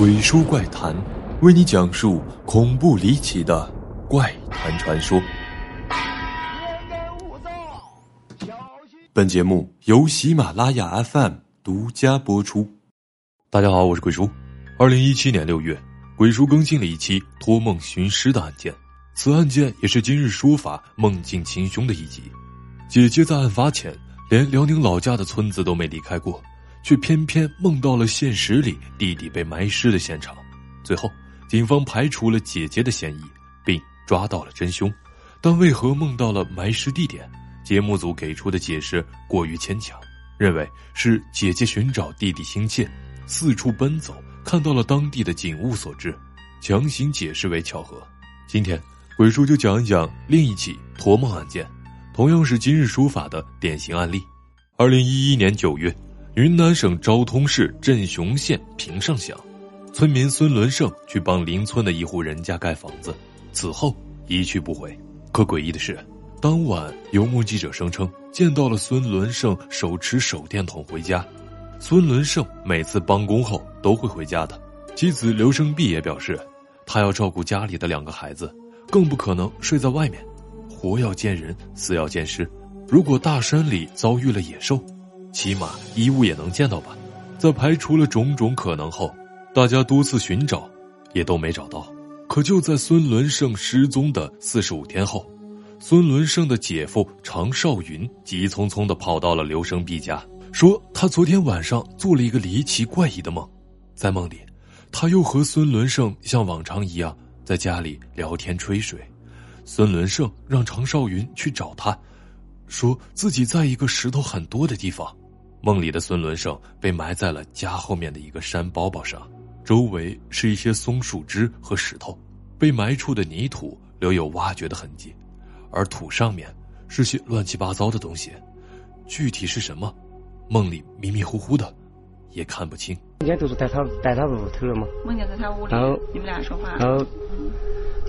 鬼说怪谈，为你讲述恐怖离奇的怪谈传说。本节目由喜马拉雅 FM 独家播出。大家好，我是鬼叔。二零一七年六月，鬼叔更新了一期托梦寻尸的案件。此案件也是今日说法梦境秦凶的一集。姐姐在案发前连辽宁老家的村子都没离开过。却偏偏梦到了现实里弟弟被埋尸的现场，最后警方排除了姐姐的嫌疑，并抓到了真凶。但为何梦到了埋尸地点？节目组给出的解释过于牵强，认为是姐姐寻找弟弟心切，四处奔走，看到了当地的景物所致，强行解释为巧合。今天鬼叔就讲一讲另一起托梦案件，同样是今日说法的典型案例。二零一一年九月。云南省昭通市镇雄县平上乡，村民孙伦胜去帮邻村的一户人家盖房子，此后一去不回。可诡异的是，当晚有目击者声称见到了孙伦胜手持手电筒回家。孙伦胜每次帮工后都会回家的。妻子刘生碧也表示，他要照顾家里的两个孩子，更不可能睡在外面。活要见人，死要见尸。如果大山里遭遇了野兽。起码衣物也能见到吧，在排除了种种可能后，大家多次寻找，也都没找到。可就在孙伦胜失踪的四十五天后，孙伦胜的姐夫常少云急匆匆的跑到了刘生碧家，说他昨天晚上做了一个离奇怪异的梦，在梦里，他又和孙伦胜像往常一样在家里聊天吹水。孙伦胜让常少云去找他，说自己在一个石头很多的地方。梦里的孙伦胜被埋在了家后面的一个山包包上，周围是一些松树枝和石头，被埋处的泥土留有挖掘的痕迹，而土上面是些乱七八糟的东西，具体是什么，梦里迷迷糊糊的，也看不清。梦见都是在他在他屋头了嘛？梦见在他屋里，然后你们俩说话。然后，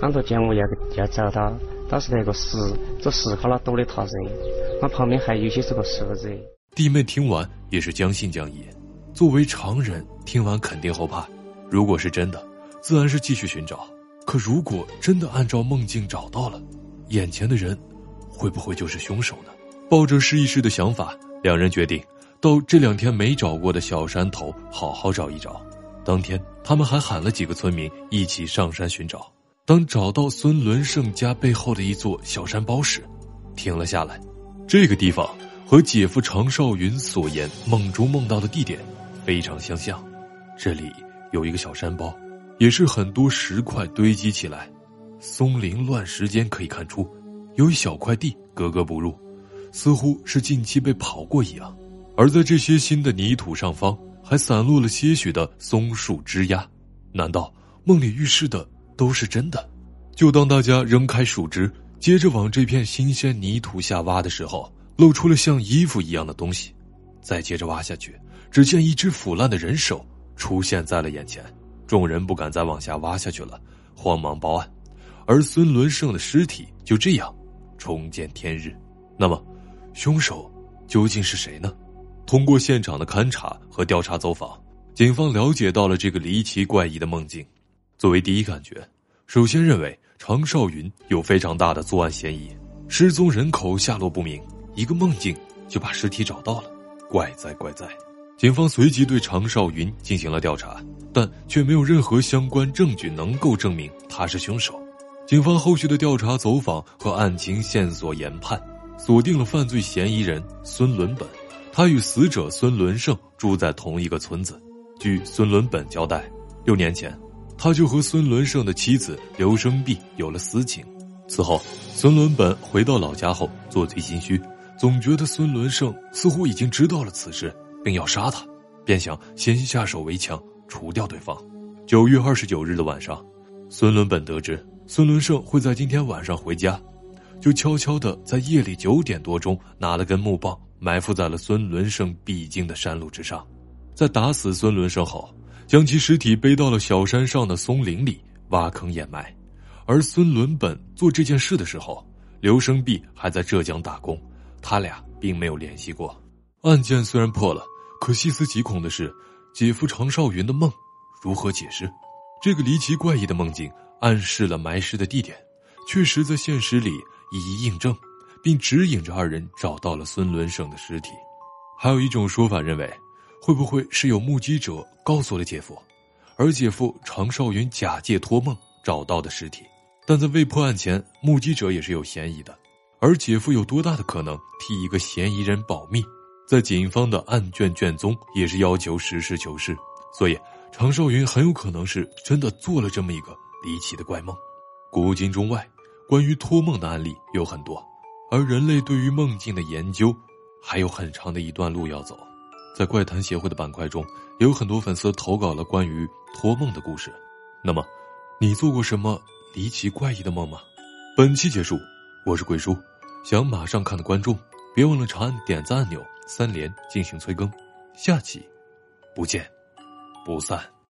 当着见我要要找他，当时那个石这石块那多的他噻，那旁边还有些是个石子。弟妹听完也是将信将疑，作为常人听完肯定后怕。如果是真的，自然是继续寻找。可如果真的按照梦境找到了，眼前的人会不会就是凶手呢？抱着试一试的想法，两人决定到这两天没找过的小山头好好找一找。当天，他们还喊了几个村民一起上山寻找。当找到孙伦胜家背后的一座小山包时，停了下来。这个地方。和姐夫常少云所言梦中梦到的地点非常相像，这里有一个小山包，也是很多石块堆积起来，松林乱石间可以看出，有一小块地格格不入，似乎是近期被刨过一样。而在这些新的泥土上方，还散落了些许的松树枝丫。难道梦里预示的都是真的？就当大家扔开树枝，接着往这片新鲜泥土下挖的时候。露出了像衣服一样的东西，再接着挖下去，只见一只腐烂的人手出现在了眼前。众人不敢再往下挖下去了，慌忙报案。而孙伦胜的尸体就这样重见天日。那么，凶手究竟是谁呢？通过现场的勘查和调查走访，警方了解到了这个离奇怪异的梦境。作为第一感觉，首先认为常少云有非常大的作案嫌疑，失踪人口下落不明。一个梦境就把尸体找到了，怪哉怪哉！警方随即对常少云进行了调查，但却没有任何相关证据能够证明他是凶手。警方后续的调查走访和案情线索研判，锁定了犯罪嫌疑人孙伦本。他与死者孙伦胜住在同一个村子。据孙伦本交代，六年前，他就和孙伦胜的妻子刘生碧有了私情。此后，孙伦本回到老家后，做贼心虚。总觉得孙伦胜似乎已经知道了此事，并要杀他，便想先下手为强，除掉对方。九月二十九日的晚上，孙伦本得知孙伦胜会在今天晚上回家，就悄悄地在夜里九点多钟拿了根木棒，埋伏在了孙伦胜必经的山路之上。在打死孙伦胜后，将其尸体背到了小山上的松林里挖坑掩埋。而孙伦本做这件事的时候，刘生碧还在浙江打工。他俩并没有联系过，案件虽然破了，可细思极恐的是，姐夫常少云的梦如何解释。这个离奇怪异的梦境暗示了埋尸的地点，确实在现实里一一印证，并指引着二人找到了孙伦生的尸体。还有一种说法认为，会不会是有目击者告诉了姐夫，而姐夫常少云假借托梦找到的尸体？但在未破案前，目击者也是有嫌疑的，而姐夫有多大的可能替一个嫌疑人保密？在警方的案卷卷宗也是要求实事求是，所以。常少云很有可能是真的做了这么一个离奇的怪梦。古今中外，关于托梦的案例有很多，而人类对于梦境的研究还有很长的一段路要走。在怪谈协会的板块中，有很多粉丝投稿了关于托梦的故事。那么，你做过什么离奇怪异的梦吗？本期结束，我是鬼叔，想马上看的观众，别忘了长按点赞按钮三连进行催更。下期，不见。不散。